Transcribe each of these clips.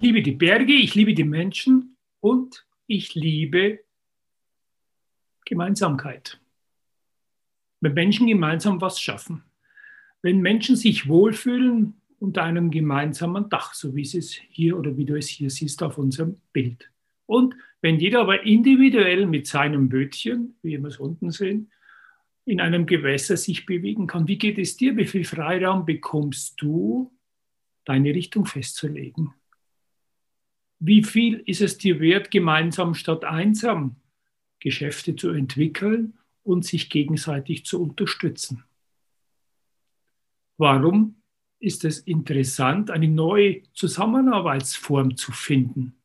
Ich liebe die Berge, ich liebe die Menschen und ich liebe Gemeinsamkeit. Wenn Menschen gemeinsam was schaffen. Wenn Menschen sich wohlfühlen unter einem gemeinsamen Dach, so wie es hier oder wie du es hier siehst auf unserem Bild. Und wenn jeder aber individuell mit seinem Bötchen, wie wir es unten sehen, in einem Gewässer sich bewegen kann, wie geht es dir? Wie viel Freiraum bekommst du, deine Richtung festzulegen? Wie viel ist es dir wert, gemeinsam statt einsam Geschäfte zu entwickeln und sich gegenseitig zu unterstützen? Warum ist es interessant, eine neue Zusammenarbeitsform zu finden,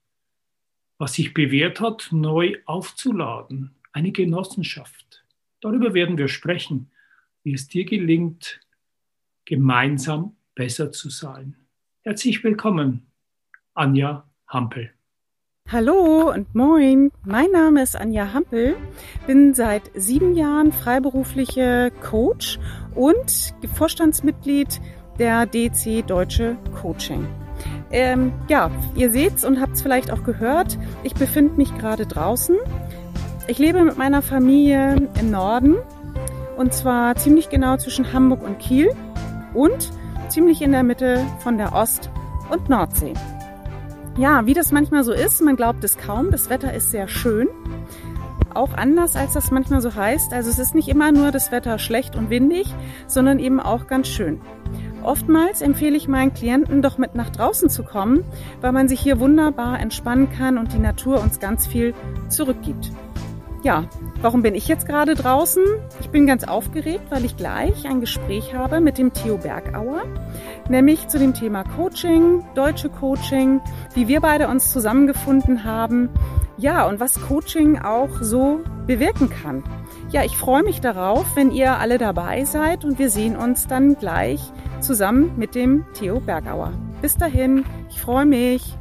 was sich bewährt hat, neu aufzuladen, eine Genossenschaft. Darüber werden wir sprechen, wie es dir gelingt, gemeinsam besser zu sein. Herzlich willkommen, Anja Hampel. Hallo und moin, mein Name ist Anja Hampel, bin seit sieben Jahren freiberufliche Coach und Vorstandsmitglied der DC Deutsche Coaching. Ähm, ja, ihr seht's und habt's vielleicht auch gehört, ich befinde mich gerade draußen. Ich lebe mit meiner Familie im Norden und zwar ziemlich genau zwischen Hamburg und Kiel und ziemlich in der Mitte von der Ost- und Nordsee. Ja, wie das manchmal so ist, man glaubt es kaum, das Wetter ist sehr schön. Auch anders, als das manchmal so heißt. Also es ist nicht immer nur das Wetter schlecht und windig, sondern eben auch ganz schön. Oftmals empfehle ich meinen Klienten doch mit nach draußen zu kommen, weil man sich hier wunderbar entspannen kann und die Natur uns ganz viel zurückgibt. Ja, warum bin ich jetzt gerade draußen? Ich bin ganz aufgeregt, weil ich gleich ein Gespräch habe mit dem Theo Bergauer, nämlich zu dem Thema Coaching, deutsche Coaching, wie wir beide uns zusammengefunden haben, ja, und was Coaching auch so bewirken kann. Ja, ich freue mich darauf, wenn ihr alle dabei seid und wir sehen uns dann gleich zusammen mit dem Theo Bergauer. Bis dahin, ich freue mich.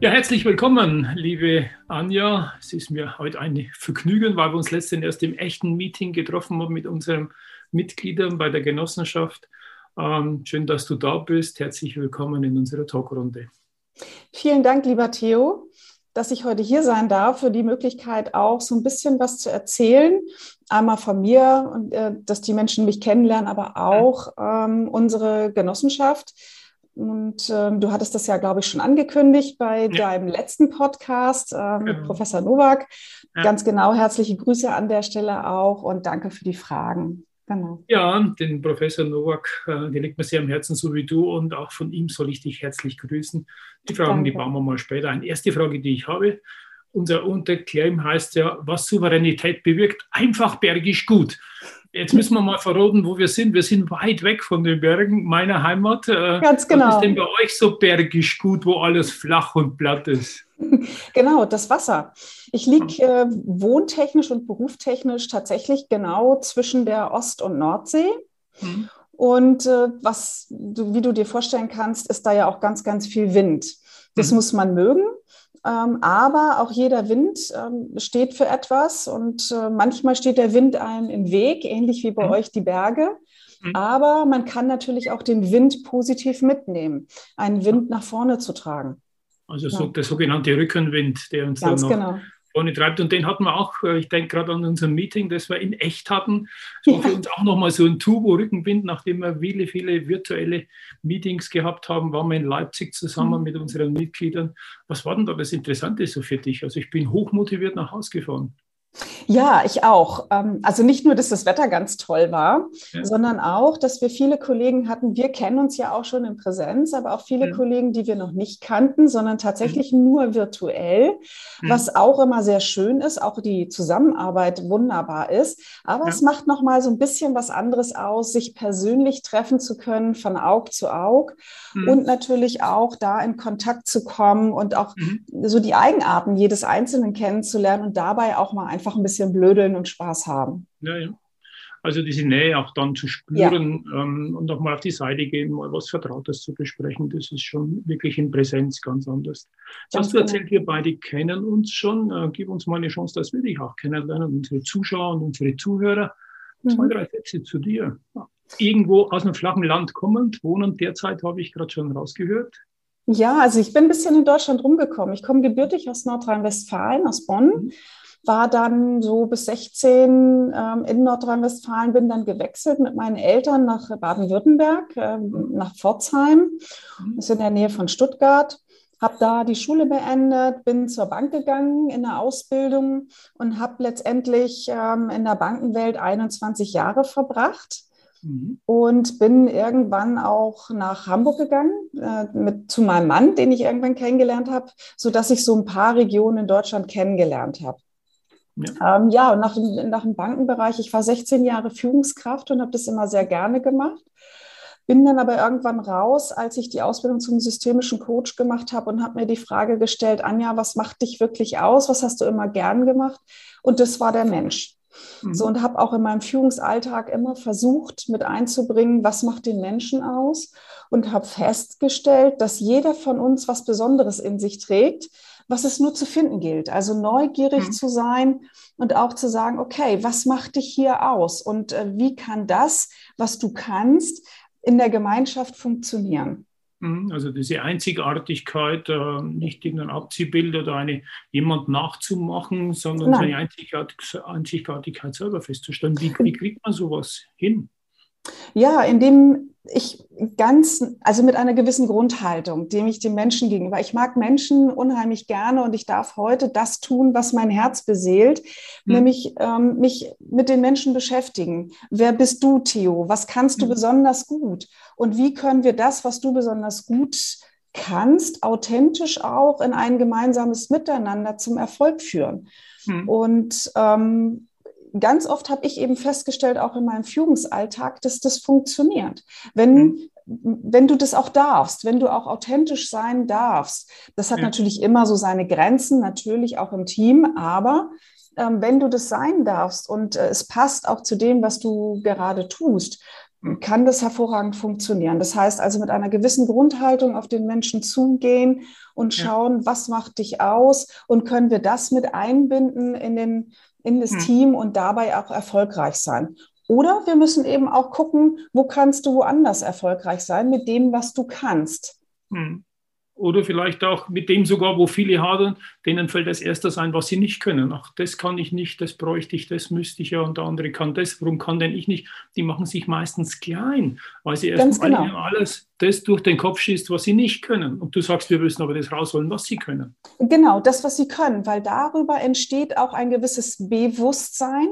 Ja, herzlich willkommen, liebe Anja. Es ist mir heute ein Vergnügen, weil wir uns letztens erst im echten Meeting getroffen haben mit unseren Mitgliedern bei der Genossenschaft. Ähm, schön, dass du da bist. Herzlich willkommen in unserer Talkrunde. Vielen Dank, lieber Theo, dass ich heute hier sein darf, für die Möglichkeit auch so ein bisschen was zu erzählen. Einmal von mir und äh, dass die Menschen mich kennenlernen, aber auch ähm, unsere Genossenschaft und ähm, du hattest das ja, glaube ich, schon angekündigt bei ja. deinem letzten Podcast äh, mit genau. Professor Nowak. Ja. Ganz genau, herzliche Grüße an der Stelle auch und danke für die Fragen. Genau. Ja, den Professor Nowak, äh, der liegt mir sehr am Herzen, so wie du, und auch von ihm soll ich dich herzlich grüßen. Die Fragen, danke. die bauen wir mal später ein. Erste Frage, die ich habe, unser Unterclaim heißt ja, was Souveränität bewirkt, einfach bergisch gut. Jetzt müssen wir mal verraten, wo wir sind. Wir sind weit weg von den Bergen meiner Heimat. Äh, Ganz genau. Was ist denn bei euch so bergisch gut, wo alles flach und platt ist? Genau, das Wasser. Ich liege äh, wohntechnisch und berufstechnisch tatsächlich genau zwischen der Ost- und Nordsee. Mhm. Und äh, was du, wie du dir vorstellen kannst, ist da ja auch ganz, ganz viel Wind. Das mhm. muss man mögen. Ähm, aber auch jeder Wind ähm, steht für etwas und äh, manchmal steht der Wind einem im Weg, ähnlich wie bei mhm. euch die Berge. Mhm. Aber man kann natürlich auch den Wind positiv mitnehmen, einen Wind nach vorne zu tragen. Also so, der sogenannte Rückenwind, der uns Ganz dann noch genau vorne treibt. Und den hatten wir auch, äh, ich denke gerade an unser Meeting, das wir in echt hatten. Das war ja. für uns auch nochmal so ein Turbo-Rückenwind, nachdem wir viele, viele virtuelle Meetings gehabt haben, waren wir in Leipzig zusammen mhm. mit unseren Mitgliedern. Was war denn da das Interessante so für dich? Also ich bin hochmotiviert nach Hause gefahren. Ja, ich auch. Ähm, also nicht nur, dass das Wetter ganz toll war, ja. sondern auch, dass wir viele Kollegen hatten. Wir kennen uns ja auch schon in Präsenz, aber auch viele ja. Kollegen, die wir noch nicht kannten, sondern tatsächlich mhm. nur virtuell, mhm. was auch immer sehr schön ist, auch die Zusammenarbeit wunderbar ist. Aber ja. es macht noch mal so ein bisschen was anderes aus, sich persönlich treffen zu können, von Aug zu Aug mhm. und natürlich auch da in Kontakt zu kommen und auch mhm. so die Eigenarten jedes Einzelnen kennenzulernen und dabei auch mal einfach ein bisschen blödeln und Spaß haben. Ja, ja. Also diese Nähe auch dann zu spüren ja. ähm, und auch mal auf die Seite gehen, mal was Vertrautes zu besprechen, das ist schon wirklich in Präsenz ganz anders. Jetzt hast du erzählt, genau. wir beide kennen uns schon. Äh, gib uns mal eine Chance, dass wir dich auch kennenlernen, unsere Zuschauer und unsere Zuhörer. Zwei, mhm. drei Sätze zu dir. Irgendwo aus einem flachen Land kommend, wohnen derzeit, habe ich gerade schon rausgehört. Ja, also ich bin ein bisschen in Deutschland rumgekommen. Ich komme gebürtig aus Nordrhein-Westfalen, aus Bonn. Mhm war dann so bis 16 ähm, in Nordrhein-Westfalen, bin dann gewechselt mit meinen Eltern nach Baden-Württemberg, äh, nach Pforzheim, mhm. das ist in der Nähe von Stuttgart. Habe da die Schule beendet, bin zur Bank gegangen in der Ausbildung und habe letztendlich ähm, in der Bankenwelt 21 Jahre verbracht. Mhm. Und bin irgendwann auch nach Hamburg gegangen äh, mit, zu meinem Mann, den ich irgendwann kennengelernt habe, sodass ich so ein paar Regionen in Deutschland kennengelernt habe. Ja, ähm, ja und nach, nach dem Bankenbereich, ich war 16 Jahre Führungskraft und habe das immer sehr gerne gemacht. Bin dann aber irgendwann raus, als ich die Ausbildung zum systemischen Coach gemacht habe und habe mir die Frage gestellt, Anja, was macht dich wirklich aus? Was hast du immer gern gemacht? Und das war der Mensch. Mhm. So und habe auch in meinem Führungsalltag immer versucht, mit einzubringen, was macht den Menschen aus und habe festgestellt, dass jeder von uns was Besonderes in sich trägt, was es nur zu finden gilt. Also neugierig mhm. zu sein und auch zu sagen, okay, was macht dich hier aus und äh, wie kann das, was du kannst, in der Gemeinschaft funktionieren? Mhm, also diese Einzigartigkeit, äh, nicht irgendein Abziehbild oder eine, jemand nachzumachen, sondern Nein. seine Einzigartigkeit, Einzigartigkeit selber festzustellen. Wie, wie kriegt man sowas hin? Ja, indem ich ganz, also mit einer gewissen Grundhaltung, dem ich den Menschen gegenüber. Ich mag Menschen unheimlich gerne und ich darf heute das tun, was mein Herz beseelt, mhm. nämlich ähm, mich mit den Menschen beschäftigen. Wer bist du, Theo? Was kannst du mhm. besonders gut? Und wie können wir das, was du besonders gut kannst, authentisch auch in ein gemeinsames Miteinander zum Erfolg führen? Mhm. Und ähm, ganz oft habe ich eben festgestellt, auch in meinem Führungsalltag, dass das funktioniert. Wenn, mhm. wenn du das auch darfst, wenn du auch authentisch sein darfst. Das hat ja. natürlich immer so seine Grenzen, natürlich auch im Team, aber ähm, wenn du das sein darfst und äh, es passt auch zu dem, was du gerade tust, kann das hervorragend funktionieren. Das heißt also mit einer gewissen Grundhaltung auf den Menschen zugehen und schauen, ja. was macht dich aus und können wir das mit einbinden in den in das hm. Team und dabei auch erfolgreich sein. Oder wir müssen eben auch gucken, wo kannst du woanders erfolgreich sein mit dem, was du kannst. Hm. Oder vielleicht auch mit dem sogar, wo viele hadern, denen fällt das Erste ein, was sie nicht können. Ach, das kann ich nicht, das bräuchte ich, das müsste ich ja und der andere kann das. Warum kann denn ich nicht? Die machen sich meistens klein, weil sie erst genau. alles das durch den Kopf schießt, was sie nicht können. Und du sagst, wir müssen aber das rausholen, was sie können. Genau, das, was sie können, weil darüber entsteht auch ein gewisses Bewusstsein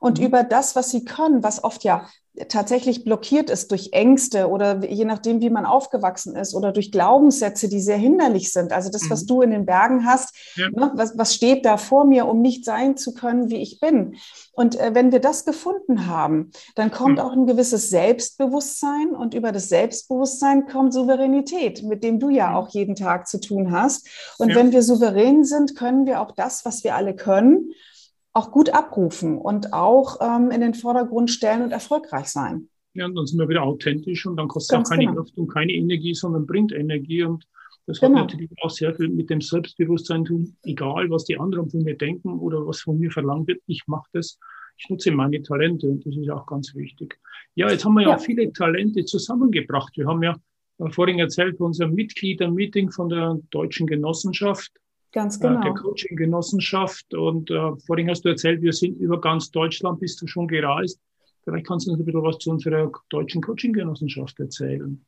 und mhm. über das, was sie können, was oft ja tatsächlich blockiert ist durch Ängste oder je nachdem, wie man aufgewachsen ist oder durch Glaubenssätze, die sehr hinderlich sind. Also das, was mhm. du in den Bergen hast, ja. ne, was, was steht da vor mir, um nicht sein zu können, wie ich bin. Und äh, wenn wir das gefunden haben, dann kommt mhm. auch ein gewisses Selbstbewusstsein und über das Selbstbewusstsein kommt Souveränität, mit dem du ja mhm. auch jeden Tag zu tun hast. Und ja. wenn wir souverän sind, können wir auch das, was wir alle können, auch gut abrufen und auch ähm, in den Vordergrund stellen und erfolgreich sein. Ja, und dann sind wir wieder authentisch und dann kostet es auch keine genau. Kraft und keine Energie, sondern bringt Energie und das genau. hat natürlich auch sehr viel mit dem Selbstbewusstsein zu tun, egal was die anderen von mir denken oder was von mir verlangt wird, ich mache das, ich nutze meine Talente und das ist auch ganz wichtig. Ja, jetzt haben wir ja, ja auch viele Talente zusammengebracht. Wir haben ja äh, vorhin erzählt von unserem Mitgliedermeeting von der Deutschen Genossenschaft Ganz äh, genau. der Coaching-Genossenschaft. Und äh, vorhin hast du erzählt, wir sind über ganz Deutschland, bist du schon gereist. Vielleicht kannst du uns ein bisschen was zu unserer deutschen Coaching-Genossenschaft erzählen.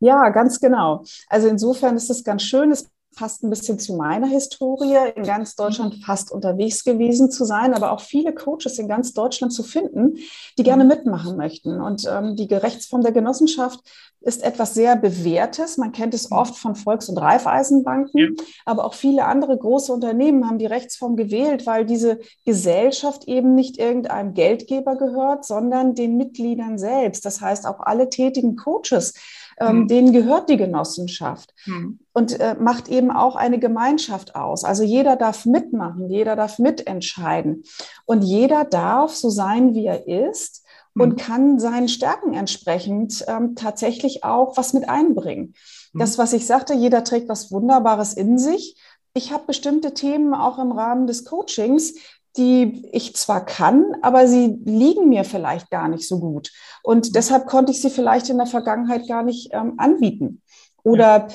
Ja, ganz genau. Also insofern ist es ganz schön. Es fast ein bisschen zu meiner Historie, in ganz Deutschland mhm. fast unterwegs gewesen zu sein, aber auch viele Coaches in ganz Deutschland zu finden, die gerne mhm. mitmachen möchten. Und ähm, die Rechtsform der Genossenschaft ist etwas sehr Bewährtes. Man kennt es mhm. oft von Volks- und Raiffeisenbanken, ja. aber auch viele andere große Unternehmen haben die Rechtsform gewählt, weil diese Gesellschaft eben nicht irgendeinem Geldgeber gehört, sondern den Mitgliedern selbst. Das heißt, auch alle tätigen Coaches ähm, mhm. denen gehört die Genossenschaft mhm. und äh, macht eben auch eine Gemeinschaft aus. Also jeder darf mitmachen, jeder darf mitentscheiden und jeder darf so sein, wie er ist und mhm. kann seinen Stärken entsprechend ähm, tatsächlich auch was mit einbringen. Mhm. Das, was ich sagte, jeder trägt was Wunderbares in sich. Ich habe bestimmte Themen auch im Rahmen des Coachings, die ich zwar kann, aber sie liegen mir vielleicht gar nicht so gut. Und mhm. deshalb konnte ich sie vielleicht in der Vergangenheit gar nicht ähm, anbieten. Oder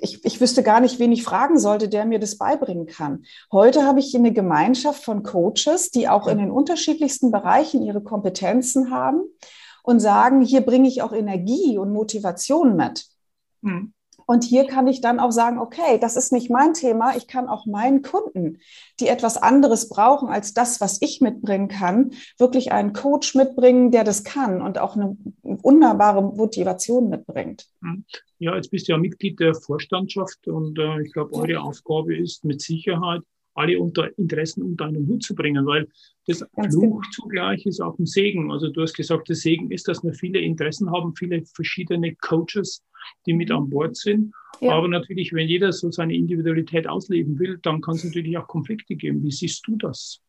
ich, ich wüsste gar nicht, wen ich fragen sollte, der mir das beibringen kann. Heute habe ich eine Gemeinschaft von Coaches, die auch in den unterschiedlichsten Bereichen ihre Kompetenzen haben und sagen, hier bringe ich auch Energie und Motivation mit. Mhm. Und hier kann ich dann auch sagen, okay, das ist nicht mein Thema. Ich kann auch meinen Kunden, die etwas anderes brauchen als das, was ich mitbringen kann, wirklich einen Coach mitbringen, der das kann und auch eine wunderbare Motivation mitbringt. Hm. Ja, jetzt bist du ja Mitglied der Vorstandschaft und äh, ich glaube, eure Aufgabe ist mit Sicherheit, alle unter Interessen unter einen Hut zu bringen, weil das Ganz Fluch genau. zugleich ist auch ein Segen. Also du hast gesagt, der Segen ist, dass wir viele Interessen haben, viele verschiedene Coaches, die mit an Bord sind. Ja. Aber natürlich, wenn jeder so seine Individualität ausleben will, dann kann es natürlich auch Konflikte geben. Wie siehst du das?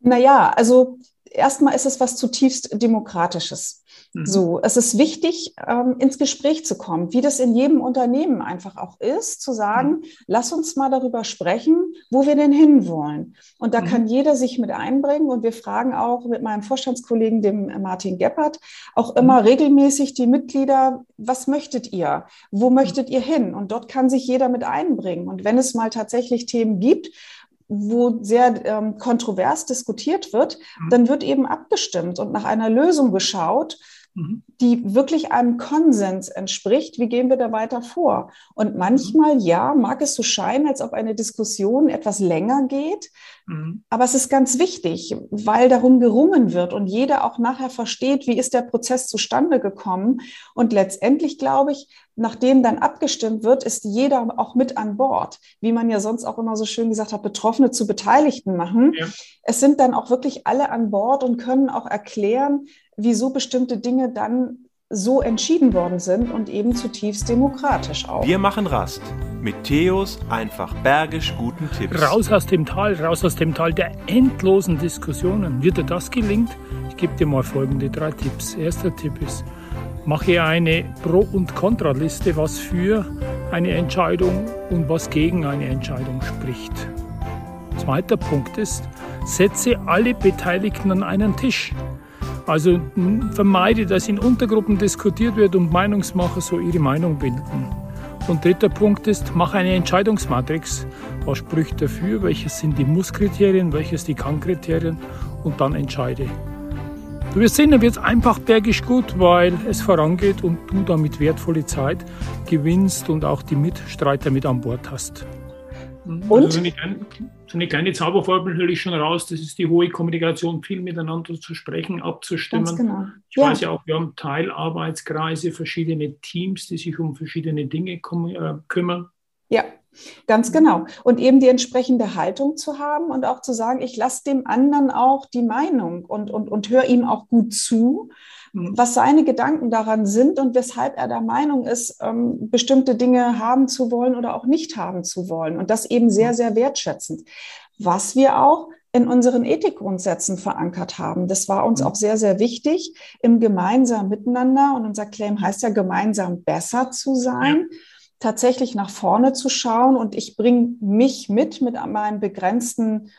Naja, also erstmal ist es was zutiefst Demokratisches. Mhm. So, es ist wichtig, ähm, ins Gespräch zu kommen, wie das in jedem Unternehmen einfach auch ist, zu sagen, mhm. lass uns mal darüber sprechen, wo wir denn hinwollen. Und da mhm. kann jeder sich mit einbringen. Und wir fragen auch mit meinem Vorstandskollegen, dem Martin Geppert, auch immer mhm. regelmäßig die Mitglieder, was möchtet ihr? Wo mhm. möchtet ihr hin? Und dort kann sich jeder mit einbringen. Und wenn es mal tatsächlich Themen gibt, wo sehr ähm, kontrovers diskutiert wird, dann wird eben abgestimmt und nach einer Lösung geschaut, mhm. die wirklich einem Konsens entspricht. Wie gehen wir da weiter vor? Und manchmal, ja, mag es so scheinen, als ob eine Diskussion etwas länger geht, mhm. aber es ist ganz wichtig, weil darum gerungen wird und jeder auch nachher versteht, wie ist der Prozess zustande gekommen. Und letztendlich, glaube ich, nachdem dann abgestimmt wird, ist jeder auch mit an Bord. Wie man ja sonst auch immer so schön gesagt hat, Betroffene zu Beteiligten machen. Ja. Es sind dann auch wirklich alle an Bord und können auch erklären, wieso bestimmte Dinge dann so entschieden worden sind und eben zutiefst demokratisch auch. Wir machen Rast mit Theos einfach bergisch guten Tipps. Raus aus dem Tal, raus aus dem Tal der endlosen Diskussionen. Wird dir das gelingt? Ich gebe dir mal folgende drei Tipps. Erster Tipp ist, mache eine Pro- und Kontraliste, was für eine Entscheidung und was gegen eine Entscheidung spricht. Zweiter Punkt ist, setze alle Beteiligten an einen Tisch. Also vermeide, dass in Untergruppen diskutiert wird und Meinungsmacher so ihre Meinung bilden. Und dritter Punkt ist, mach eine Entscheidungsmatrix. Was spricht dafür? Welches sind die Muss-Kriterien? Welches die Kann-Kriterien? Und dann entscheide. Du wirst sehen, dann wird es einfach bergisch gut, weil es vorangeht und du damit wertvolle Zeit gewinnst und auch die Mitstreiter mit an Bord hast. Und? Also so, eine kleine, Zauberformel höre ich schon raus. Das ist die hohe Kommunikation, viel miteinander zu sprechen, abzustimmen. Ganz genau. Ich ja. weiß ja auch, wir haben Teilarbeitskreise, verschiedene Teams, die sich um verschiedene Dinge äh, kümmern. Ja, Ganz genau. Und eben die entsprechende Haltung zu haben und auch zu sagen, ich lasse dem anderen auch die Meinung und, und, und höre ihm auch gut zu. Was seine Gedanken daran sind und weshalb er der Meinung ist, ähm, bestimmte Dinge haben zu wollen oder auch nicht haben zu wollen. Und das eben sehr, sehr wertschätzend. Was wir auch in unseren Ethikgrundsätzen verankert haben. Das war uns mhm. auch sehr, sehr wichtig im gemeinsamen Miteinander. Und unser Claim heißt ja, gemeinsam besser zu sein. Ja tatsächlich nach vorne zu schauen und ich bringe mich mit, mit meinem begrenzten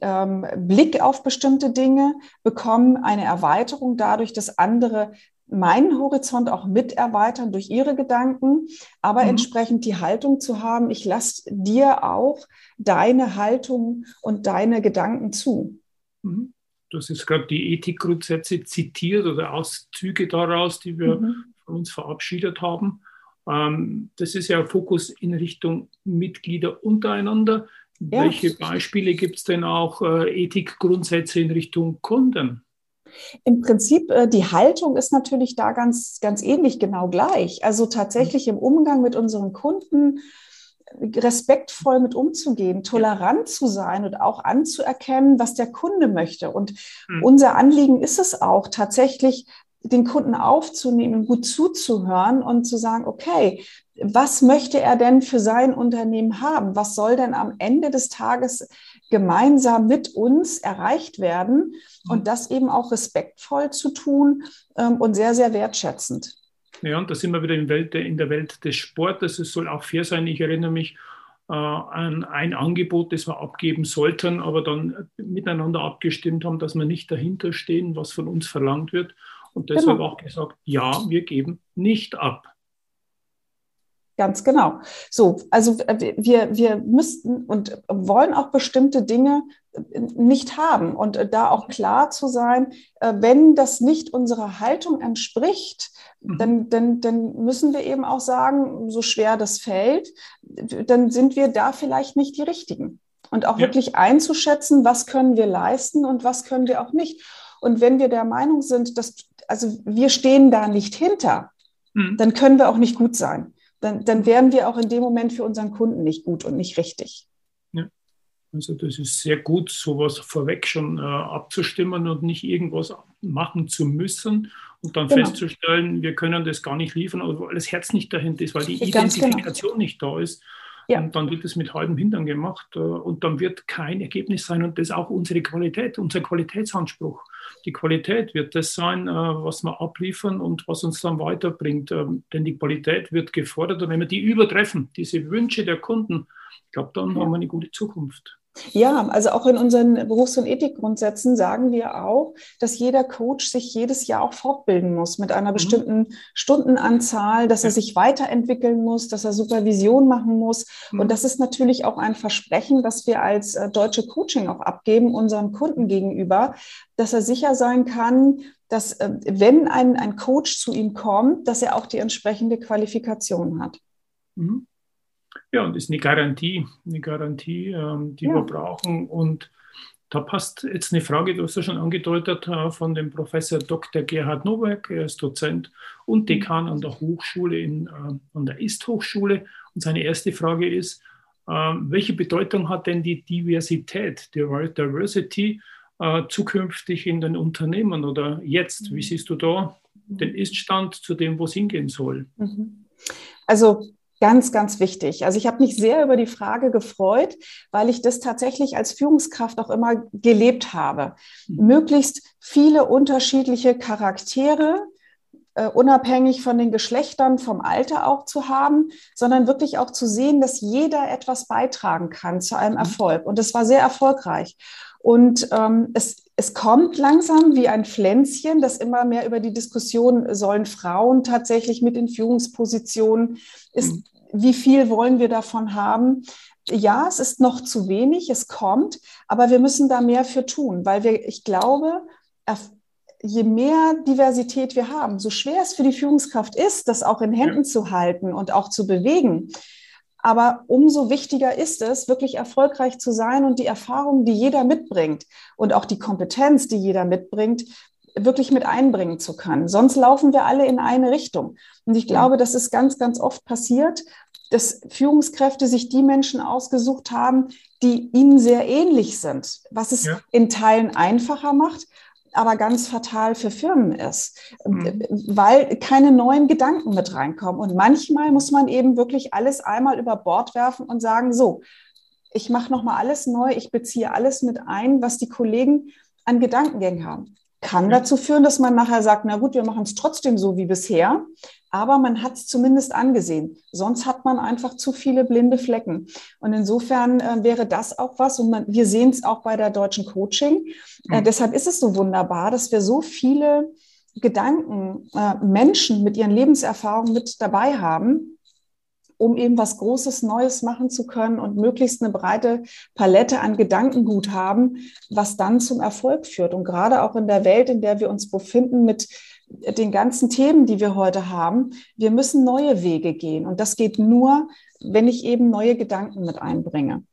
ähm, Blick auf bestimmte Dinge, bekomme eine Erweiterung dadurch, dass andere meinen Horizont auch mit erweitern durch ihre Gedanken, aber mhm. entsprechend die Haltung zu haben, ich lasse dir auch deine Haltung und deine Gedanken zu. Mhm. Das ist gerade die Ethikgrundsätze zitiert oder Auszüge daraus, die wir mhm. von uns verabschiedet haben. Ähm, das ist ja Fokus in Richtung Mitglieder untereinander. Ja. Welche Beispiele gibt es denn auch äh, Ethikgrundsätze in Richtung Kunden? Im Prinzip, äh, die Haltung ist natürlich da ganz, ganz ähnlich, genau gleich. Also tatsächlich im Umgang mit unseren Kunden respektvoll mit umzugehen, tolerant zu sein und auch anzuerkennen, was der Kunde möchte. Und mhm. unser Anliegen ist es auch, tatsächlich den Kunden aufzunehmen, gut zuzuhören und zu sagen, okay, was möchte er denn für sein Unternehmen haben? Was soll denn am Ende des Tages gemeinsam mit uns erreicht werden? Und mhm. das eben auch respektvoll zu tun ähm, und sehr, sehr wertschätzend. Ja, und da sind wir wieder in, Welt, in der Welt des Sportes. Es soll auch fair sein. Ich erinnere mich äh, an ein Angebot, das wir abgeben sollten, aber dann miteinander abgestimmt haben, dass wir nicht dahinter stehen, was von uns verlangt wird. Und deshalb genau. auch gesagt, ja, wir geben nicht ab. Ganz genau. So, also äh, wir, wir müssten und wollen auch bestimmte Dinge äh, nicht haben und äh, da auch klar zu sein, wenn das nicht unserer Haltung entspricht, mhm. dann, dann, dann müssen wir eben auch sagen, so schwer das fällt, dann sind wir da vielleicht nicht die Richtigen. Und auch ja. wirklich einzuschätzen, was können wir leisten und was können wir auch nicht. Und wenn wir der Meinung sind, dass, also wir stehen da nicht hinter, mhm. dann können wir auch nicht gut sein dann, dann wären wir auch in dem Moment für unseren Kunden nicht gut und nicht richtig. Ja. Also das ist sehr gut, sowas vorweg schon äh, abzustimmen und nicht irgendwas machen zu müssen und dann genau. festzustellen, wir können das gar nicht liefern, weil das Herz nicht dahinter ist, weil die genau. Identifikation genau. nicht da ist. Ja. Und dann wird es mit halbem Hintern gemacht äh, und dann wird kein Ergebnis sein und das ist auch unsere Qualität, unser Qualitätsanspruch. Die Qualität wird das sein, äh, was wir abliefern und was uns dann weiterbringt. Ähm, denn die Qualität wird gefordert und wenn wir die übertreffen, diese Wünsche der Kunden, ich glaube, dann ja. haben wir eine gute Zukunft. Ja, also auch in unseren Berufs- und Ethikgrundsätzen sagen wir auch, dass jeder Coach sich jedes Jahr auch fortbilden muss mit einer mhm. bestimmten Stundenanzahl, dass er sich weiterentwickeln muss, dass er Supervision machen muss. Mhm. Und das ist natürlich auch ein Versprechen, das wir als äh, deutsche Coaching auch abgeben, unseren Kunden gegenüber, dass er sicher sein kann, dass äh, wenn ein, ein Coach zu ihm kommt, dass er auch die entsprechende Qualifikation hat. Mhm. Ja, und ist eine Garantie, eine Garantie, ähm, die ja. wir brauchen. Und da passt jetzt eine Frage, du hast ja schon angedeutet, äh, von dem Professor Dr. Gerhard Nowak. Er ist Dozent und. Dekan an der Hochschule, in, äh, an der Ist-Hochschule. Und seine erste Frage ist, äh, welche Bedeutung hat denn die Diversität, die Diversity, äh, zukünftig in den Unternehmen oder jetzt? Wie siehst du da den Iststand zu dem, wo es hingehen soll? Mhm. Also Ganz, ganz wichtig. Also ich habe mich sehr über die Frage gefreut, weil ich das tatsächlich als Führungskraft auch immer gelebt habe. Mhm. Möglichst viele unterschiedliche Charaktere, äh, unabhängig von den Geschlechtern, vom Alter auch zu haben, sondern wirklich auch zu sehen, dass jeder etwas beitragen kann zu einem mhm. Erfolg. Und das war sehr erfolgreich. Und ähm, es, es kommt langsam wie ein Pflänzchen, dass immer mehr über die Diskussion, sollen Frauen tatsächlich mit in Führungspositionen, ist, mhm. wie viel wollen wir davon haben? Ja, es ist noch zu wenig, es kommt, aber wir müssen da mehr für tun, weil wir, ich glaube, je mehr Diversität wir haben, so schwer es für die Führungskraft ist, das auch in Händen zu halten und auch zu bewegen, aber umso wichtiger ist es, wirklich erfolgreich zu sein und die Erfahrung, die jeder mitbringt und auch die Kompetenz, die jeder mitbringt, wirklich mit einbringen zu können. Sonst laufen wir alle in eine Richtung. Und ich glaube, das ist ganz, ganz oft passiert, dass Führungskräfte sich die Menschen ausgesucht haben, die ihnen sehr ähnlich sind, was es ja. in Teilen einfacher macht, aber ganz fatal für Firmen ist, mhm. weil keine neuen Gedanken mit reinkommen. Und manchmal muss man eben wirklich alles einmal über Bord werfen und sagen, so, ich mache nochmal alles neu, ich beziehe alles mit ein, was die Kollegen an Gedankengängen haben. Kann dazu führen, dass man nachher sagt, na gut, wir machen es trotzdem so wie bisher, aber man hat es zumindest angesehen. Sonst hat man einfach zu viele blinde Flecken. Und insofern äh, wäre das auch was, und man, wir sehen es auch bei der deutschen Coaching. Äh, mhm. deshalb ist es so wunderbar, dass wir so viele Gedanken, äh, Menschen mit ihren Lebenserfahrungen mit dabei haben, um eben was Großes, Neues machen zu können und möglichst eine breite Palette an Gedankengut haben, was dann zum Erfolg führt. Und gerade auch in der Welt, in der wir uns befinden, mit den ganzen Themen, die wir heute haben. Wir müssen neue Wege gehen. Und das geht nur, wenn ich eben neue Gedanken mit einbringe.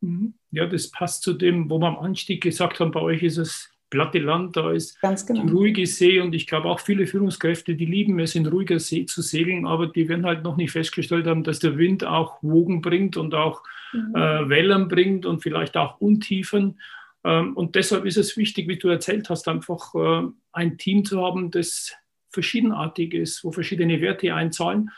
Mhm. Ja, das passt zu dem, wo wir am Anstieg gesagt haben, bei euch ist es platte Land, da ist genau. die ruhige See und ich glaube auch viele Führungskräfte, die lieben es, in ruhiger See zu segeln, aber die werden halt noch nicht festgestellt haben, dass der Wind auch Wogen bringt und auch mhm. äh, Wellen bringt und vielleicht auch Untiefen. Ähm, und deshalb ist es wichtig, wie du erzählt hast, einfach äh, ein Team zu haben, das verschiedenartig ist, wo verschiedene Werte einzahlen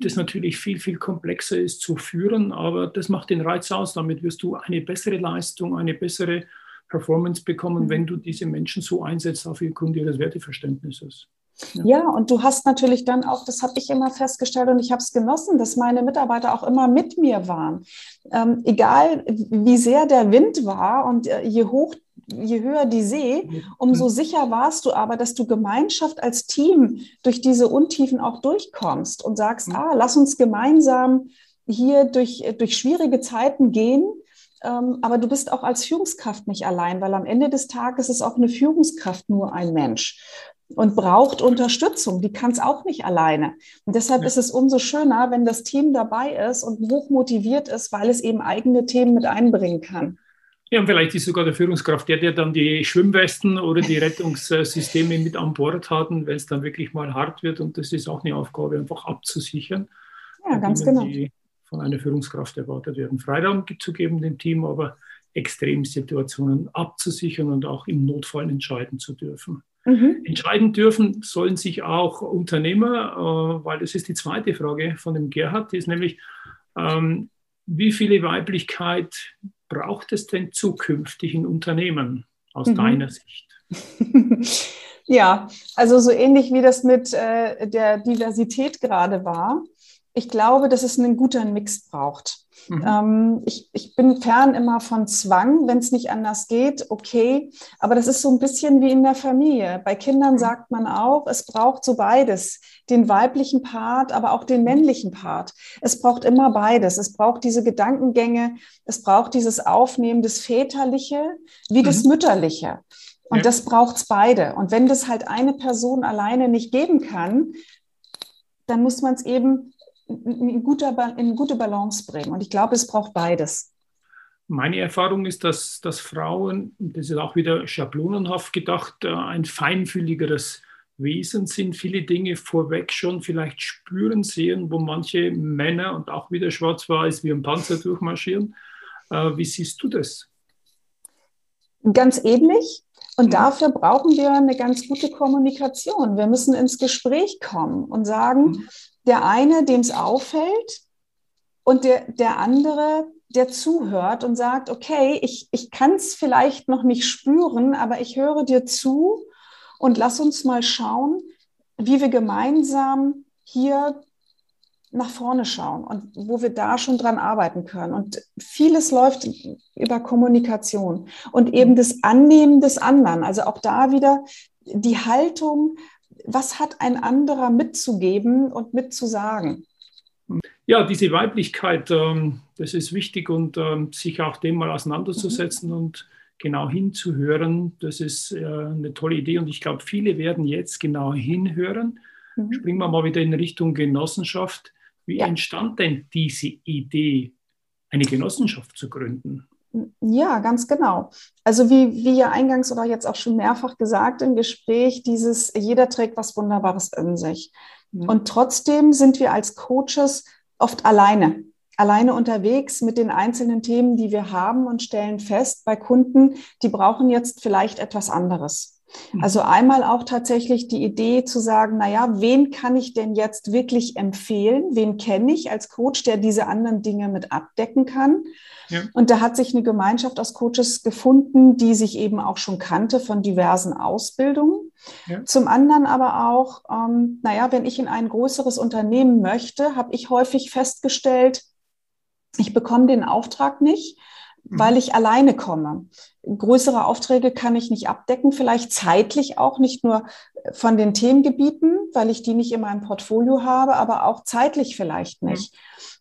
das natürlich viel, viel komplexer ist zu führen, aber das macht den Reiz aus. Damit wirst du eine bessere Leistung, eine bessere Performance bekommen, mhm. wenn du diese Menschen so einsetzt aufgrund ihres Werteverständnisses. Ja. ja. und du hast natürlich dann auch, das habe ich immer festgestellt und ich habe es genossen, dass meine Mitarbeiter auch immer mit mir waren. Ähm, egal wie sehr der Wind war und äh, je hoch je höher die See, umso mhm. sicher warst du aber, dass du Gemeinschaft als Team durch diese Untiefen auch durchkommst und sagst, mhm. ah, lass uns gemeinsam hier durch, durch schwierige Zeiten gehen. Ähm, aber du bist auch als Führungskraft nicht allein, weil am Ende des Tages ist auch eine Führungskraft nur ein Mensch und braucht Unterstützung. Die kann es auch nicht alleine. Und deshalb ja. ist es umso schöner, wenn das Team dabei ist und hoch motiviert ist, weil es eben eigene Themen mit einbringen kann. Ja, und vielleicht ist sogar der Führungskraft der, der dann die Schwimmwesten oder die Rettungssysteme mit an Bord hat, wenn es dann wirklich mal hart wird. Und das ist auch eine Aufgabe, einfach abzusichern. Ja, ganz genau. Die von einer Führungskraft erwartet werden. Freiraum zu geben dem Team, aber Extremsituationen abzusichern und auch im Notfall entscheiden zu dürfen. Mhm. Entscheiden dürfen sollen sich auch Unternehmer, äh, weil das ist die zweite Frage von dem Gerhard, die ist nämlich, ähm, wie viele Weiblichkeit braucht es denn zukünftig in Unternehmen aus mhm. deiner Sicht? ja, also so ähnlich wie das mit äh, der Diversität gerade war. Ich glaube, dass es einen guten Mix braucht. Mhm. Ähm, ich, ich bin fern immer von Zwang, wenn es nicht anders geht, okay. Aber das ist so ein bisschen wie in der Familie. Bei Kindern mhm. sagt man auch, es braucht so beides, den weiblichen Part, aber auch den männlichen Part. Es braucht immer beides. Es braucht diese Gedankengänge, es braucht dieses Aufnehmen des Väterliche wie mhm. des Mütterliche. Und ja. das braucht's beide. Und wenn das halt eine Person alleine nicht geben kann, dann muss man es eben in, guter, in gute Balance bringen. Und ich glaube, es braucht beides. Meine Erfahrung ist, dass, dass Frauen, das ist auch wieder schablonenhaft gedacht, äh, ein feinfühligeres Wesen sind, viele Dinge vorweg schon vielleicht spüren, sehen, wo manche Männer und auch wieder schwarz-weiß wie ein Panzer durchmarschieren. Äh, wie siehst du das? Ganz ähnlich. Und mhm. dafür brauchen wir eine ganz gute Kommunikation. Wir müssen ins Gespräch kommen und sagen, mhm der eine, dem es auffällt, und der, der andere, der zuhört und sagt, okay, ich, ich kann es vielleicht noch nicht spüren, aber ich höre dir zu und lass uns mal schauen, wie wir gemeinsam hier nach vorne schauen und wo wir da schon dran arbeiten können. Und vieles läuft über Kommunikation und eben das Annehmen des anderen. Also auch da wieder die Haltung, was hat ein anderer mitzugeben und mitzusagen? Ja, diese Weiblichkeit, ähm, das ist wichtig und ähm, sich auch dem mal auseinanderzusetzen mhm. und genau hinzuhören, das ist äh, eine tolle Idee und ich glaube, viele werden jetzt genau hinhören. Mhm. Springen wir mal wieder in Richtung Genossenschaft. Wie ja. entstand denn diese Idee, eine Genossenschaft zu gründen? Ja, ganz genau. Also wie, wie ja eingangs oder jetzt auch schon mehrfach gesagt im Gespräch, dieses jeder trägt was Wunderbares in sich. Mhm. Und trotzdem sind wir als Coaches oft alleine, alleine unterwegs mit den einzelnen Themen, die wir haben und stellen fest bei Kunden, die brauchen jetzt vielleicht etwas anderes. Mhm. Also einmal auch tatsächlich die Idee zu sagen, na ja, wen kann ich denn jetzt wirklich empfehlen? Wen kenne ich als Coach, der diese anderen Dinge mit abdecken kann? Ja. Und da hat sich eine Gemeinschaft aus Coaches gefunden, die sich eben auch schon kannte von diversen Ausbildungen. Ja. Zum anderen aber auch, ähm, naja, wenn ich in ein größeres Unternehmen möchte, habe ich häufig festgestellt, ich bekomme den Auftrag nicht, weil mhm. ich alleine komme. Größere Aufträge kann ich nicht abdecken, vielleicht zeitlich auch, nicht nur von den Themengebieten, weil ich die nicht in meinem Portfolio habe, aber auch zeitlich vielleicht nicht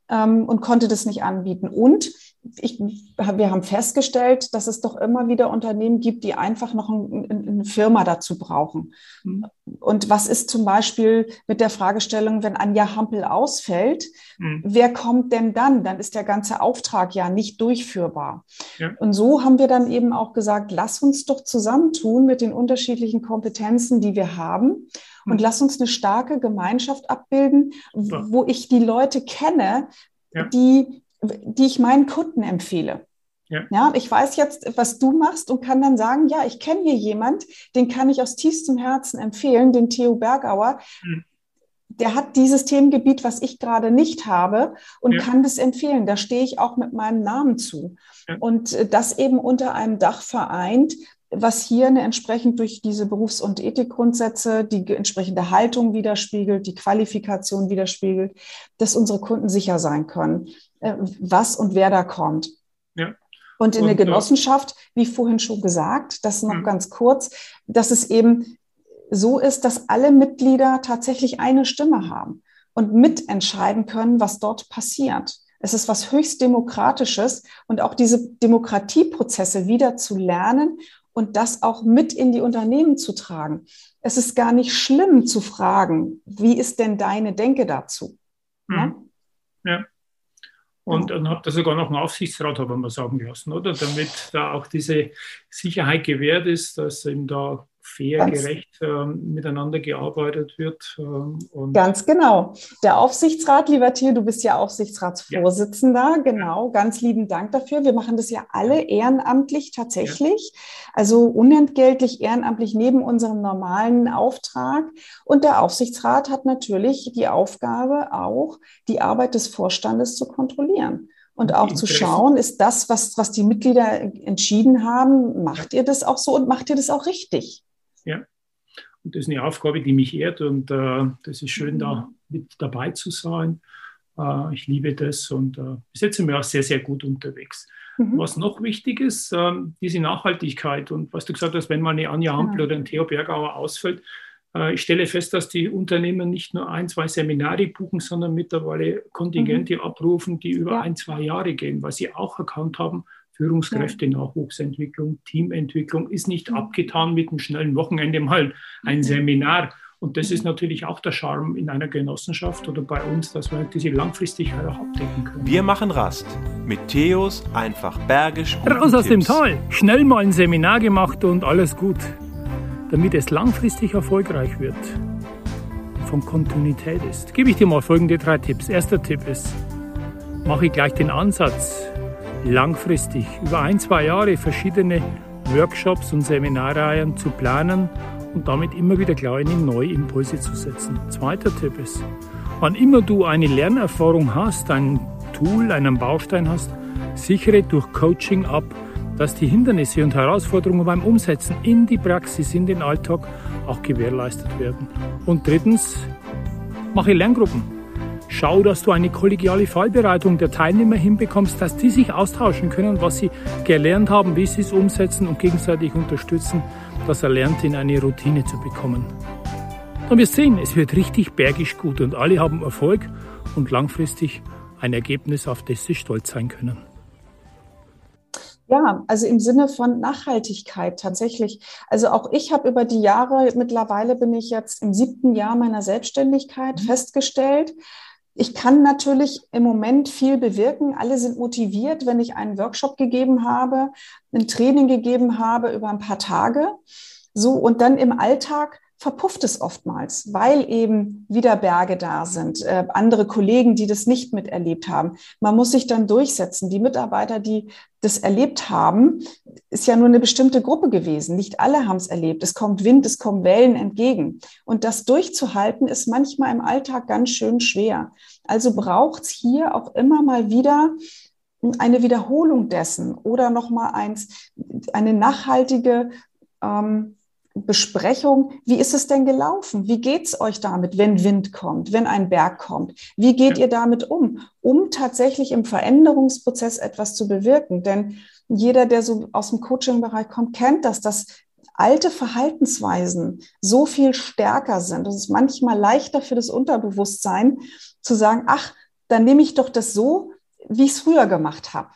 ähm, und konnte das nicht anbieten. Und ich, wir haben festgestellt, dass es doch immer wieder Unternehmen gibt, die einfach noch ein, eine Firma dazu brauchen. Mhm. Und was ist zum Beispiel mit der Fragestellung, wenn Anja Hampel ausfällt, mhm. wer kommt denn dann? Dann ist der ganze Auftrag ja nicht durchführbar. Ja. Und so haben wir dann eben auch gesagt, lass uns doch zusammentun mit den unterschiedlichen Kompetenzen, die wir haben. Und mhm. lass uns eine starke Gemeinschaft abbilden, ja. wo ich die Leute kenne, ja. die die ich meinen Kunden empfehle. Ja. ja. ich weiß jetzt, was du machst und kann dann sagen, ja, ich kenne hier jemand, den kann ich aus tiefstem Herzen empfehlen, den Theo Bergauer. Mhm. Der hat dieses Themengebiet, was ich gerade nicht habe und ja. kann das empfehlen. Da stehe ich auch mit meinem Namen zu. Ja. Und äh, das eben unter einem Dach vereint, was hier eine entsprechend durch diese Berufs- und Ethikgrundsätze die entsprechende Haltung widerspiegelt, die Qualifikation widerspiegelt, dass unsere Kunden sicher sein können. Äh, was und wer da kommt. Ja. Und in und, der Genossenschaft, wie vorhin schon gesagt, das noch mh. ganz kurz, dass es eben so ist, dass alle Mitglieder tatsächlich eine Stimme haben und mitentscheiden können, was dort passiert. Es ist was höchst Demokratisches und auch diese Demokratieprozesse wieder zu lernen und das auch mit in die Unternehmen zu tragen. Es ist gar nicht schlimm zu fragen, wie ist denn deine Denke dazu? Mhm. Ja. ja. Und dann habt ihr sogar noch einen Aufsichtsrat, haben wir sagen lassen, oder? Damit da auch diese Sicherheit gewährt ist, dass eben da fair, Ganz gerecht äh, miteinander gearbeitet wird. Äh, Ganz genau. Der Aufsichtsrat, lieber Thiel, du bist ja Aufsichtsratsvorsitzender, ja. genau. Ganz lieben Dank dafür. Wir machen das ja alle ehrenamtlich tatsächlich, ja. also unentgeltlich ehrenamtlich neben unserem normalen Auftrag. Und der Aufsichtsrat hat natürlich die Aufgabe, auch die Arbeit des Vorstandes zu kontrollieren und auch zu schauen, ist das, was, was die Mitglieder entschieden haben, macht ihr das auch so und macht ihr das auch richtig? Ja. Und das ist eine Aufgabe, die mich ehrt und äh, das ist schön, mhm. da mit dabei zu sein. Äh, ich liebe das und äh, bis jetzt sind wir auch sehr, sehr gut unterwegs. Mhm. Was noch wichtig ist, äh, diese Nachhaltigkeit und was du gesagt hast, wenn mal eine Anja Hampel ja. oder ein Theo Bergauer ausfällt, äh, ich stelle fest, dass die Unternehmen nicht nur ein, zwei Seminare buchen, sondern mittlerweile Kontingente mhm. abrufen, die über ja. ein, zwei Jahre gehen, weil sie auch erkannt haben, Führungskräfte, Nachwuchsentwicklung, Teamentwicklung ist nicht abgetan mit einem schnellen Wochenende mal ein Seminar. Und das ist natürlich auch der Charme in einer Genossenschaft oder bei uns, dass wir diese Langfristigkeit auch abdecken können. Wir machen Rast mit Theos einfach bergisch. Raus aus dem Tal, schnell mal ein Seminar gemacht und alles gut. Damit es langfristig erfolgreich wird, von Kontinuität ist, gebe ich dir mal folgende drei Tipps. Erster Tipp ist, mache ich gleich den Ansatz, langfristig über ein, zwei Jahre verschiedene Workshops und Seminarreihen zu planen und damit immer wieder kleine neue Impulse zu setzen. Zweiter Tipp ist, wann immer du eine Lernerfahrung hast, ein Tool, einen Baustein hast, sichere durch Coaching ab, dass die Hindernisse und Herausforderungen beim Umsetzen in die Praxis, in den Alltag auch gewährleistet werden. Und drittens, mache Lerngruppen. Schau, dass du eine kollegiale Fallbereitung der Teilnehmer hinbekommst, dass die sich austauschen können, was sie gelernt haben, wie sie es umsetzen und gegenseitig unterstützen, das Erlernte in eine Routine zu bekommen. Und wir sehen, es wird richtig bergisch gut und alle haben Erfolg und langfristig ein Ergebnis, auf das sie stolz sein können. Ja, also im Sinne von Nachhaltigkeit tatsächlich. Also auch ich habe über die Jahre, mittlerweile bin ich jetzt im siebten Jahr meiner Selbstständigkeit mhm. festgestellt, ich kann natürlich im Moment viel bewirken. Alle sind motiviert, wenn ich einen Workshop gegeben habe, ein Training gegeben habe über ein paar Tage. So, und dann im Alltag verpufft es oftmals, weil eben wieder Berge da sind, äh, andere Kollegen, die das nicht miterlebt haben. Man muss sich dann durchsetzen. Die Mitarbeiter, die das erlebt haben, ist ja nur eine bestimmte Gruppe gewesen. Nicht alle haben es erlebt. Es kommt Wind, es kommen Wellen entgegen. Und das durchzuhalten ist manchmal im Alltag ganz schön schwer. Also braucht es hier auch immer mal wieder eine Wiederholung dessen oder nochmal eins, eine nachhaltige ähm, Besprechung, wie ist es denn gelaufen? Wie geht es euch damit, wenn Wind kommt, wenn ein Berg kommt? Wie geht ja. ihr damit um, um tatsächlich im Veränderungsprozess etwas zu bewirken? Denn jeder, der so aus dem Coaching-Bereich kommt, kennt das, dass alte Verhaltensweisen so viel stärker sind. Es ist manchmal leichter für das Unterbewusstsein zu sagen, ach, dann nehme ich doch das so, wie ich es früher gemacht habe.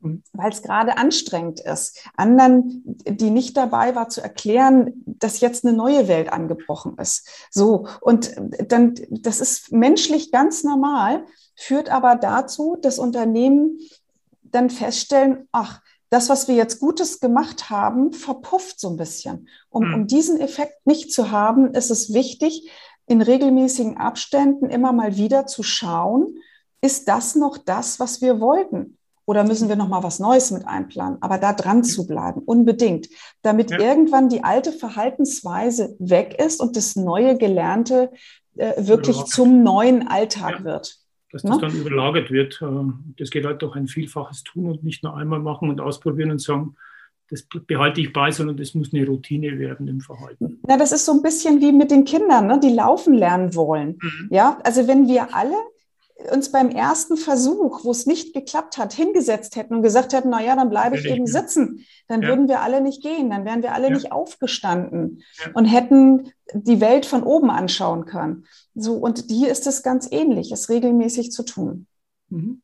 Weil es gerade anstrengend ist. Anderen, die nicht dabei war, zu erklären, dass jetzt eine neue Welt angebrochen ist. So, und dann, das ist menschlich ganz normal, führt aber dazu, dass Unternehmen dann feststellen, ach, das, was wir jetzt Gutes gemacht haben, verpufft so ein bisschen. Um, um mhm. diesen Effekt nicht zu haben, ist es wichtig, in regelmäßigen Abständen immer mal wieder zu schauen, ist das noch das, was wir wollten? Oder müssen wir noch mal was Neues mit einplanen? Aber da dran zu bleiben, unbedingt, damit ja. irgendwann die alte Verhaltensweise weg ist und das neue Gelernte äh, wirklich ja. zum neuen Alltag ja. wird. Dass das dann überlagert wird. Ähm, das geht halt durch ein vielfaches Tun und nicht nur einmal machen und ausprobieren und sagen, das behalte ich bei, sondern das muss eine Routine werden im Verhalten. Na, das ist so ein bisschen wie mit den Kindern, ne? die laufen lernen wollen. Mhm. Ja, also wenn wir alle uns beim ersten Versuch, wo es nicht geklappt hat, hingesetzt hätten und gesagt hätten, na ja, dann bleibe ich eben sitzen, dann ja. würden wir alle nicht gehen, dann wären wir alle ja. nicht aufgestanden ja. und hätten die Welt von oben anschauen können. So, und hier ist es ganz ähnlich, es regelmäßig zu tun. Mhm.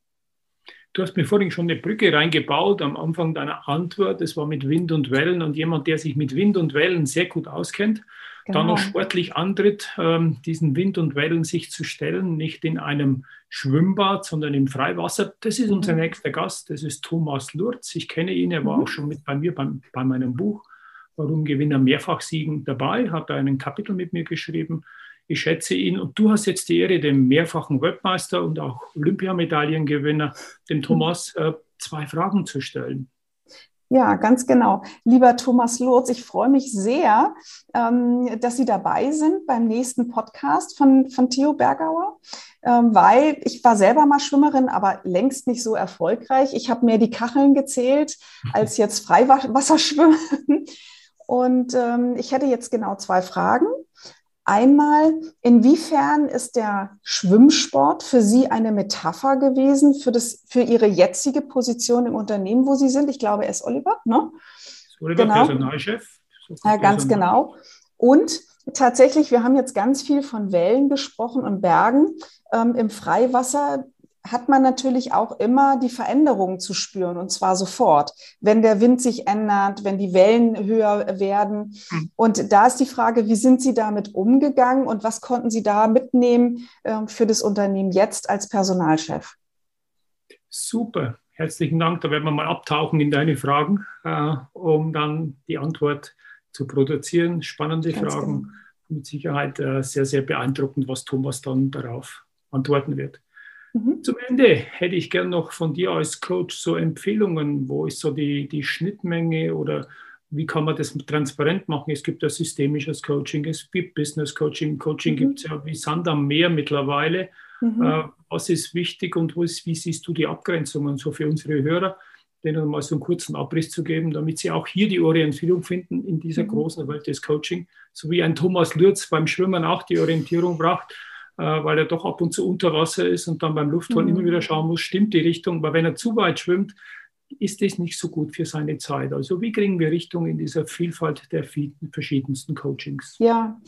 Du hast mir vorhin schon eine Brücke reingebaut am Anfang deiner Antwort. Das war mit Wind und Wellen und jemand, der sich mit Wind und Wellen sehr gut auskennt, genau. dann noch sportlich antritt, ähm, diesen Wind und Wellen sich zu stellen, nicht in einem Schwimmbad, sondern im Freiwasser. Das ist unser mhm. nächster Gast, das ist Thomas Lurz. Ich kenne ihn, er war mhm. auch schon mit bei mir beim, bei meinem Buch Warum Gewinner Mehrfachsiegen dabei, hat da ein Kapitel mit mir geschrieben. Ich schätze ihn und du hast jetzt die Ehre, dem mehrfachen Webmeister und auch Olympiamedaillengewinner, dem mhm. Thomas, äh, zwei Fragen zu stellen. Ja, ganz genau. Lieber Thomas Lurz, ich freue mich sehr, ähm, dass Sie dabei sind beim nächsten Podcast von, von Theo Bergauer, ähm, weil ich war selber mal Schwimmerin, aber längst nicht so erfolgreich. Ich habe mehr die Kacheln gezählt als jetzt Freiwasserschwimmen. Und ähm, ich hätte jetzt genau zwei Fragen. Einmal, inwiefern ist der Schwimmsport für Sie eine Metapher gewesen für, das, für Ihre jetzige Position im Unternehmen, wo Sie sind? Ich glaube, er ist Oliver, ne? Oliver, genau. Personalchef. Ja, ganz genau. Und tatsächlich, wir haben jetzt ganz viel von Wellen gesprochen und Bergen. Ähm, Im Freiwasser hat man natürlich auch immer die Veränderungen zu spüren und zwar sofort, wenn der Wind sich ändert, wenn die Wellen höher werden. Hm. Und da ist die Frage, wie sind Sie damit umgegangen und was konnten Sie da mitnehmen äh, für das Unternehmen jetzt als Personalchef? Super, herzlichen Dank. Da werden wir mal abtauchen in deine Fragen, äh, um dann die Antwort zu produzieren. Spannende Ganz Fragen. Genau. Mit Sicherheit äh, sehr, sehr beeindruckend, was Thomas dann darauf antworten wird. Mhm. Zum Ende hätte ich gern noch von dir als Coach so Empfehlungen, wo ist so die, die Schnittmenge oder wie kann man das transparent machen? Es gibt ja systemisches Coaching, es gibt Business Coaching, Coaching mhm. gibt es ja wie Sand am Meer mittlerweile. Mhm. Äh, was ist wichtig und ist, wie siehst du die Abgrenzungen so für unsere Hörer, denen mal so einen kurzen Abriss zu geben, damit sie auch hier die Orientierung finden in dieser mhm. großen Welt des Coaching, so wie ein Thomas Lürz beim Schwimmen auch die Orientierung braucht weil er doch ab und zu unter Wasser ist und dann beim Luftholen mhm. immer wieder schauen muss, stimmt die Richtung, weil wenn er zu weit schwimmt, ist das nicht so gut für seine Zeit. Also wie kriegen wir Richtung in dieser Vielfalt der verschiedensten Coachings? Ja,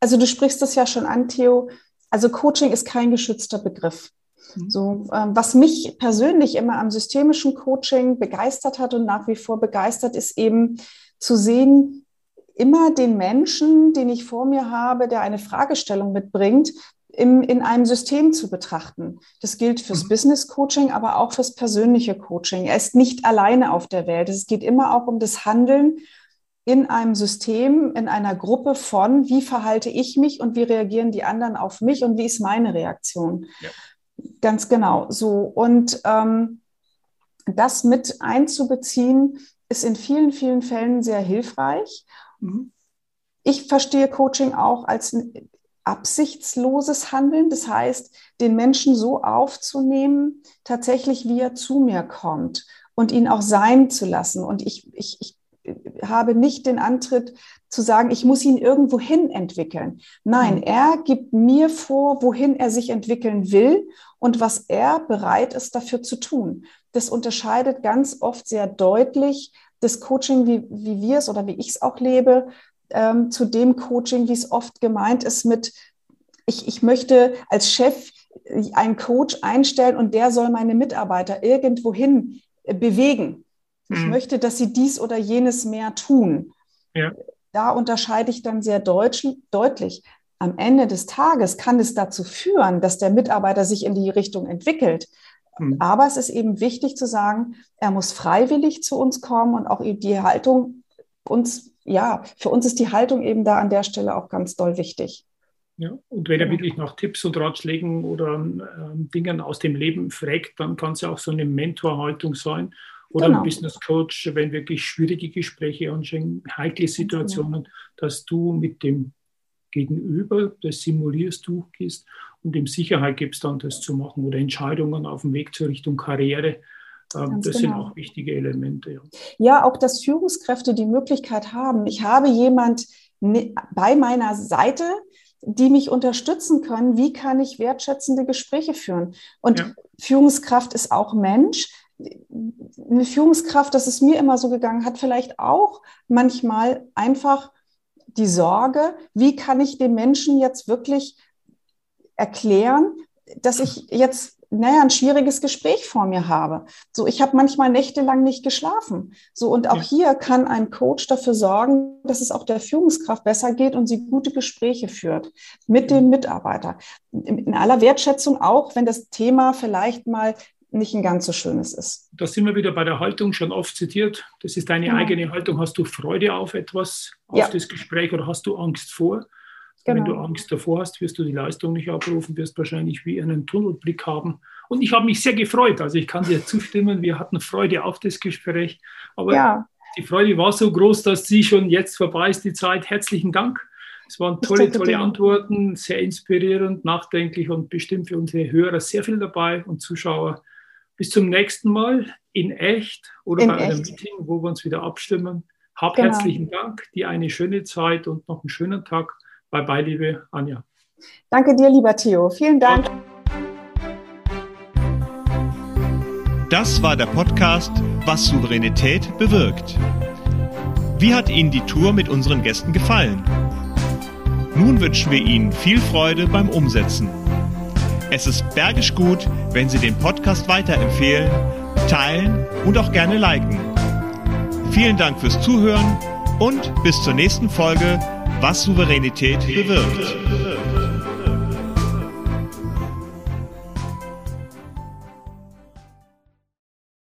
also du sprichst das ja schon an, Theo. Also Coaching ist kein geschützter Begriff. Mhm. So, ähm, was mich persönlich immer am systemischen Coaching begeistert hat und nach wie vor begeistert, ist eben zu sehen, immer den Menschen, den ich vor mir habe, der eine Fragestellung mitbringt, im, in einem System zu betrachten. Das gilt fürs mhm. Business Coaching, aber auch fürs persönliche Coaching. Er ist nicht alleine auf der Welt. Es geht immer auch um das Handeln in einem System, in einer Gruppe von, wie verhalte ich mich und wie reagieren die anderen auf mich und wie ist meine Reaktion. Ja. Ganz genau so. Und ähm, das mit einzubeziehen, ist in vielen, vielen Fällen sehr hilfreich. Mhm. Ich verstehe Coaching auch als absichtsloses Handeln. Das heißt, den Menschen so aufzunehmen, tatsächlich wie er zu mir kommt und ihn auch sein zu lassen. Und ich, ich, ich habe nicht den Antritt zu sagen, ich muss ihn irgendwo hin entwickeln. Nein, mhm. er gibt mir vor, wohin er sich entwickeln will und was er bereit ist dafür zu tun. Das unterscheidet ganz oft sehr deutlich das Coaching, wie, wie wir es oder wie ich es auch lebe, ähm, zu dem Coaching, wie es oft gemeint ist mit, ich, ich möchte als Chef einen Coach einstellen und der soll meine Mitarbeiter irgendwohin äh, bewegen. Ich mhm. möchte, dass sie dies oder jenes mehr tun. Ja. Da unterscheide ich dann sehr deutsch, deutlich. Am Ende des Tages kann es dazu führen, dass der Mitarbeiter sich in die Richtung entwickelt. Mhm. Aber es ist eben wichtig zu sagen, er muss freiwillig zu uns kommen und auch die Haltung uns, ja, für uns ist die Haltung eben da an der Stelle auch ganz doll wichtig. Ja, und wenn er genau. wirklich nach Tipps und Ratschlägen oder äh, Dingen aus dem Leben fragt, dann kann es ja auch so eine Mentorhaltung sein oder genau. ein Business Coach, wenn wirklich schwierige Gespräche anstehen, heikle genau. Situationen, genau. dass du mit dem Gegenüber, das simulierst, du gehst und ihm Sicherheit gibst, dann das zu machen oder Entscheidungen auf dem Weg zur Richtung Karriere. Ähm, das genau. sind auch wichtige Elemente. Ja. ja, auch dass Führungskräfte die Möglichkeit haben. Ich habe jemand bei meiner Seite, die mich unterstützen können. Wie kann ich wertschätzende Gespräche führen? Und ja. Führungskraft ist auch Mensch. Eine Führungskraft, das ist mir immer so gegangen, hat vielleicht auch manchmal einfach die Sorge, wie kann ich dem Menschen jetzt wirklich erklären, dass ich jetzt naja, ein schwieriges Gespräch vor mir habe. So, ich habe manchmal nächtelang nicht geschlafen. So, und auch ja. hier kann ein Coach dafür sorgen, dass es auch der Führungskraft besser geht und sie gute Gespräche führt mit dem Mitarbeiter. In aller Wertschätzung auch, wenn das Thema vielleicht mal nicht ein ganz so schönes ist. Da sind wir wieder bei der Haltung schon oft zitiert. Das ist deine genau. eigene Haltung. Hast du Freude auf etwas, auf ja. das Gespräch oder hast du Angst vor? Genau. Wenn du Angst davor hast, wirst du die Leistung nicht abrufen, wirst wahrscheinlich wie einen Tunnelblick haben. Und ich habe mich sehr gefreut. Also ich kann dir zustimmen, wir hatten Freude auf das Gespräch. Aber ja. die Freude war so groß, dass sie schon jetzt vorbei ist, die Zeit. Herzlichen Dank. Es waren tolle, tolle Antworten, sehr inspirierend, nachdenklich und bestimmt für unsere Hörer sehr viel dabei und Zuschauer. Bis zum nächsten Mal in echt oder in bei echt. einem Meeting, wo wir uns wieder abstimmen. Hab genau. herzlichen Dank, dir eine schöne Zeit und noch einen schönen Tag. Bye bye, liebe Anja. Danke dir, lieber Theo. Vielen Dank. Das war der Podcast Was Souveränität bewirkt. Wie hat Ihnen die Tour mit unseren Gästen gefallen? Nun wünschen wir Ihnen viel Freude beim Umsetzen. Es ist bergisch gut, wenn Sie den Podcast weiterempfehlen, teilen und auch gerne liken. Vielen Dank fürs Zuhören und bis zur nächsten Folge was Souveränität bewirkt.